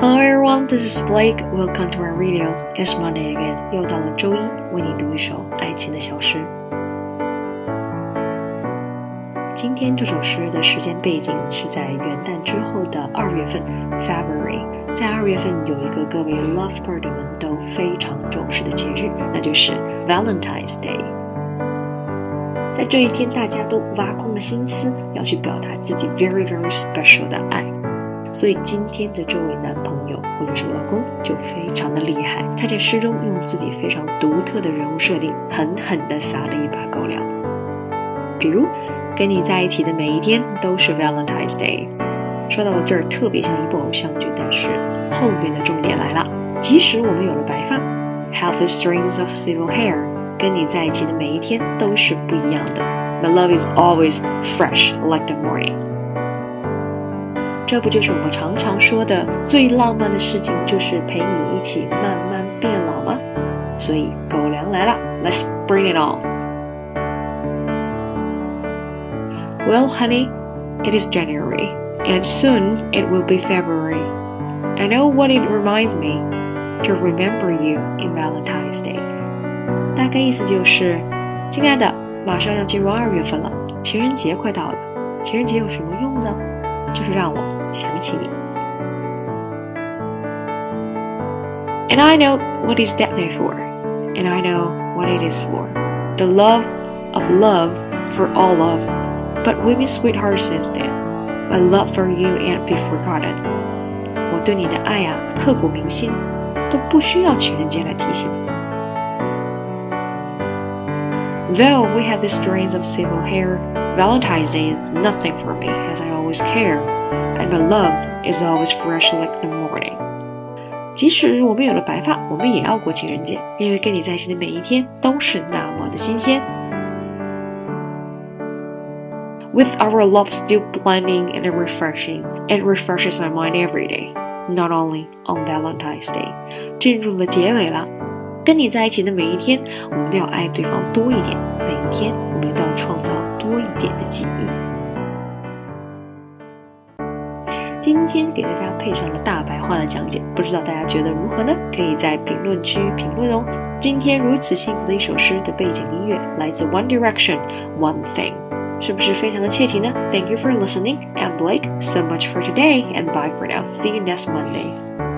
Hello everyone, this is Blake. Welcome to our radio. It's Monday again. 又到了周一，为你读一首爱情的小诗。今天这首诗的时间背景是在元旦之后的二月份，February。在二月份有一个各位 lovebird 们都非常重视的节日，那就是 Valentine's Day。在这一天，大家都挖空了心思要去表达自己 very very special 的爱。所以今天的这位男朋友或者是老公就非常的厉害，他在诗中用自己非常独特的人物设定，狠狠地撒了一把狗粮。比如，跟你在一起的每一天都是 Valentine's Day。说到这儿，特别像一部偶像剧，但是后面的重点来了。即使我们有了白发，have the strings of silver hair，跟你在一起的每一天都是不一样的。My love is always fresh like the morning。这不就是我们常常说的最浪漫的事情，就是陪你一起慢慢变老吗？所以狗粮来了，Let's bring it on. Well, honey, it is January, and soon it will be February. I know what it reminds me to remember you in Valentine's Day. 大概意思就是，亲爱的，马上要进入二月份了，情人节快到了。情人节有什么用呢？ 就是让我想起你。And I know what is that day for, and I know what it is for. The love of love for all love. But we've been sweethearts since then. My love for you ain't be forgotten. 我对你的爱啊，刻骨铭心，都不需要情人节来提醒。 Though we have the strains of civil hair, Valentine's Day is nothing for me, as I always care, and my love is always fresh like the morning. 即使我们有了白发，我们也要过情人节，因为跟你在一起的每一天都是那么的新鲜。With our love still blinding and refreshing, it refreshes my mind every day, not only on Valentine's Day. 进入了结尾了。 跟你在一起的每一天，我们都要爱对方多一点。每一天，我们都要创造多一点的记忆。今天给大家配上了大白话的讲解，不知道大家觉得如何呢？可以在评论区评论哦。今天如此幸福的一首诗的背景音乐来自 One Direction One Thing，是不是非常的切题呢？Thank you for listening. I'm Blake. So much for today, and bye for now. See you next Monday.